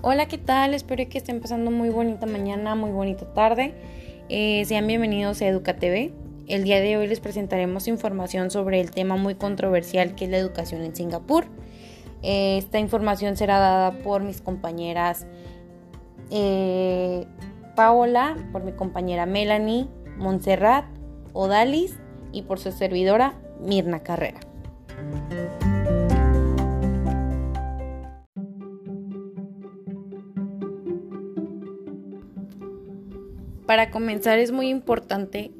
Hola, ¿qué tal? Espero que estén pasando muy bonita mañana, muy bonita tarde. Eh, sean bienvenidos a Educa TV. El día de hoy les presentaremos información sobre el tema muy controversial que es la educación en Singapur. Eh, esta información será dada por mis compañeras eh, Paola, por mi compañera Melanie, Montserrat, Odalis y por su servidora Mirna Carrera. Para comenzar es muy importante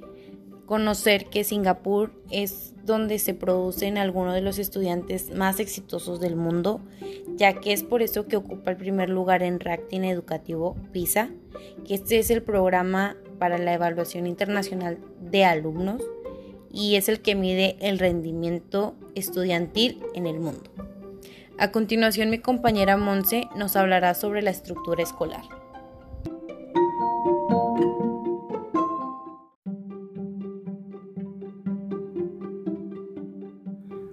conocer que Singapur es donde se producen algunos de los estudiantes más exitosos del mundo, ya que es por eso que ocupa el primer lugar en Ranking Educativo PISA, que este es el programa para la evaluación internacional de alumnos y es el que mide el rendimiento estudiantil en el mundo. A continuación mi compañera Monse nos hablará sobre la estructura escolar.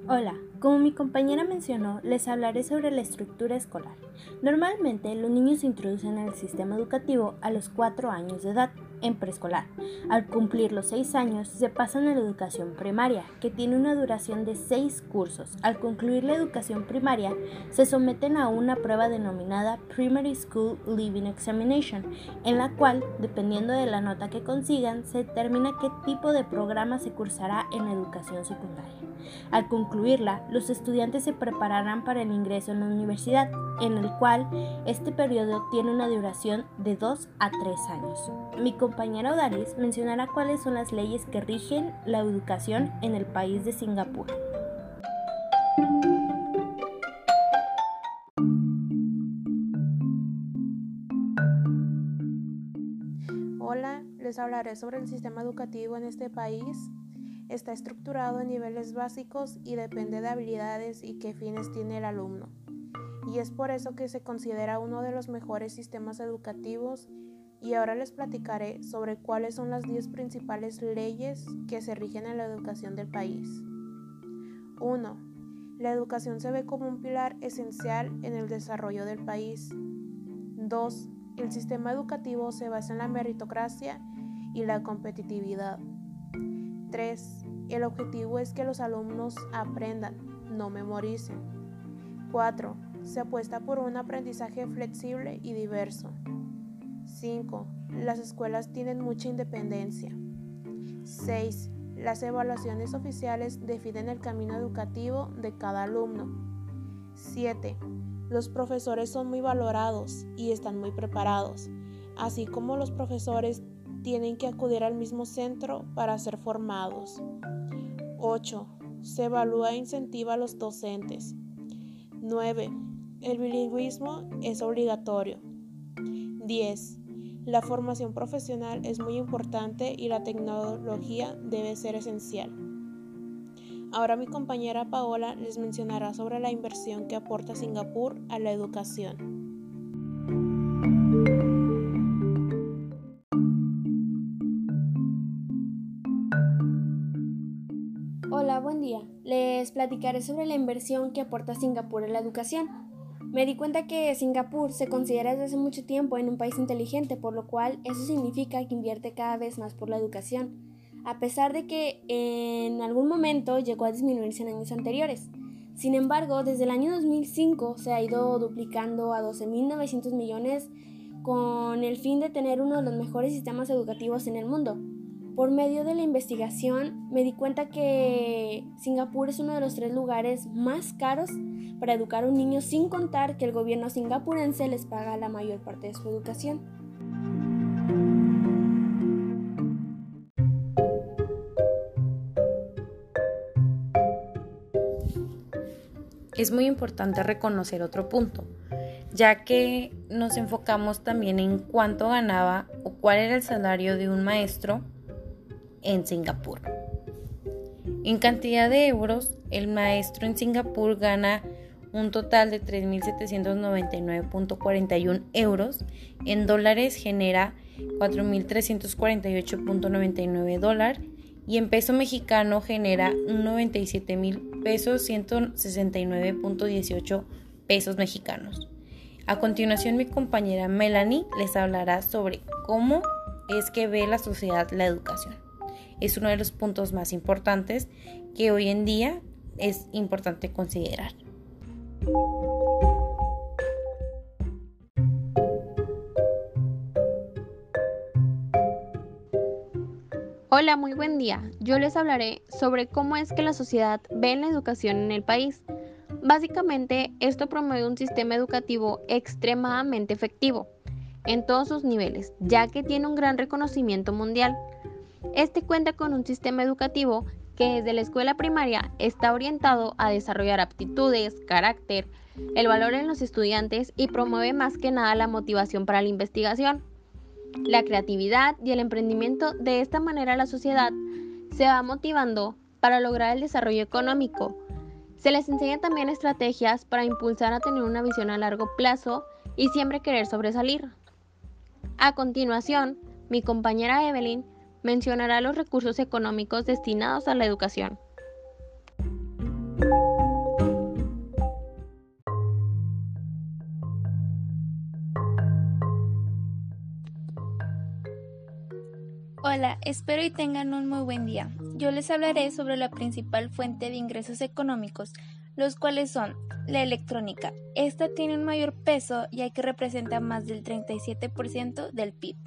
Hola, como mi compañera mencionó, les hablaré sobre la estructura escolar. Normalmente los niños se introducen en el sistema educativo a los 4 años de edad, preescolar. Al cumplir los 6 años se pasan a la educación primaria, que tiene una duración de 6 cursos. Al concluir la educación primaria, se someten a una prueba denominada Primary School Living Examination, en la cual, dependiendo de la nota que consigan, se determina qué tipo de programa se cursará en la educación secundaria. Al concluirla, los estudiantes se prepararán para el ingreso en la universidad, en el cual este periodo tiene una duración de 2 a 3 años. Mi compañera Odalis mencionará cuáles son las leyes que rigen la educación en el país de Singapur. Hola, les hablaré sobre el sistema educativo en este país está estructurado en niveles básicos y depende de habilidades y qué fines tiene el alumno. Y es por eso que se considera uno de los mejores sistemas educativos y ahora les platicaré sobre cuáles son las 10 principales leyes que se rigen en la educación del país. 1. La educación se ve como un pilar esencial en el desarrollo del país. 2. El sistema educativo se basa en la meritocracia y la competitividad. 3. El objetivo es que los alumnos aprendan, no memoricen. 4. Se apuesta por un aprendizaje flexible y diverso. 5. Las escuelas tienen mucha independencia. 6. Las evaluaciones oficiales definen el camino educativo de cada alumno. 7. Los profesores son muy valorados y están muy preparados, así como los profesores tienen que acudir al mismo centro para ser formados. 8. Se evalúa e incentiva a los docentes. 9. El bilingüismo es obligatorio. 10. La formación profesional es muy importante y la tecnología debe ser esencial. Ahora mi compañera Paola les mencionará sobre la inversión que aporta Singapur a la educación. Hola, buen día. Les platicaré sobre la inversión que aporta Singapur en la educación. Me di cuenta que Singapur se considera desde hace mucho tiempo en un país inteligente, por lo cual eso significa que invierte cada vez más por la educación, a pesar de que en algún momento llegó a disminuirse en años anteriores. Sin embargo, desde el año 2005 se ha ido duplicando a 12.900 millones con el fin de tener uno de los mejores sistemas educativos en el mundo. Por medio de la investigación me di cuenta que Singapur es uno de los tres lugares más caros para educar a un niño sin contar que el gobierno singapurense les paga la mayor parte de su educación. Es muy importante reconocer otro punto, ya que nos enfocamos también en cuánto ganaba o cuál era el salario de un maestro en Singapur. En cantidad de euros, el maestro en Singapur gana un total de 3.799.41 euros. En dólares genera 4.348.99 dólares y en peso mexicano genera 97.000 pesos 169.18 pesos mexicanos. A continuación mi compañera Melanie les hablará sobre cómo es que ve la sociedad la educación. Es uno de los puntos más importantes que hoy en día es importante considerar. Hola, muy buen día. Yo les hablaré sobre cómo es que la sociedad ve la educación en el país. Básicamente, esto promueve un sistema educativo extremadamente efectivo en todos sus niveles, ya que tiene un gran reconocimiento mundial. Este cuenta con un sistema educativo que desde la escuela primaria está orientado a desarrollar aptitudes, carácter, el valor en los estudiantes y promueve más que nada la motivación para la investigación la creatividad y el emprendimiento. De esta manera la sociedad se va motivando para lograr el desarrollo económico. Se les enseña también estrategias para impulsar a tener una visión a largo plazo y siempre querer sobresalir. A continuación, mi compañera Evelyn mencionará los recursos económicos destinados a la educación. Hola, espero y tengan un muy buen día. Yo les hablaré sobre la principal fuente de ingresos económicos, los cuales son la electrónica. Esta tiene un mayor peso ya que representa más del 37% del PIB.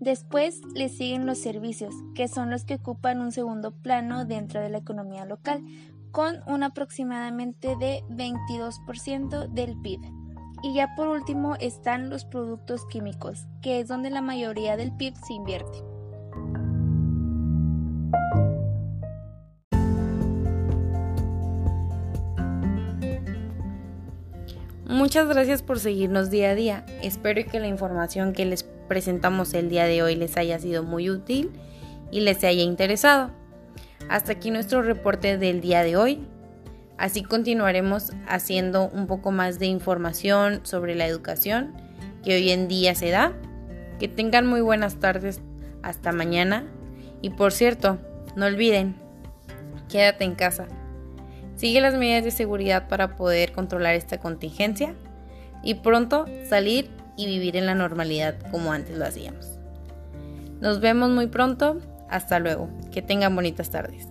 Después le siguen los servicios, que son los que ocupan un segundo plano dentro de la economía local, con un aproximadamente de 22% del PIB. Y ya por último están los productos químicos, que es donde la mayoría del PIB se invierte. Muchas gracias por seguirnos día a día. Espero que la información que les presentamos el día de hoy les haya sido muy útil y les haya interesado. Hasta aquí nuestro reporte del día de hoy. Así continuaremos haciendo un poco más de información sobre la educación que hoy en día se da. Que tengan muy buenas tardes. Hasta mañana. Y por cierto, no olviden, quédate en casa. Sigue las medidas de seguridad para poder controlar esta contingencia y pronto salir y vivir en la normalidad como antes lo hacíamos. Nos vemos muy pronto. Hasta luego. Que tengan bonitas tardes.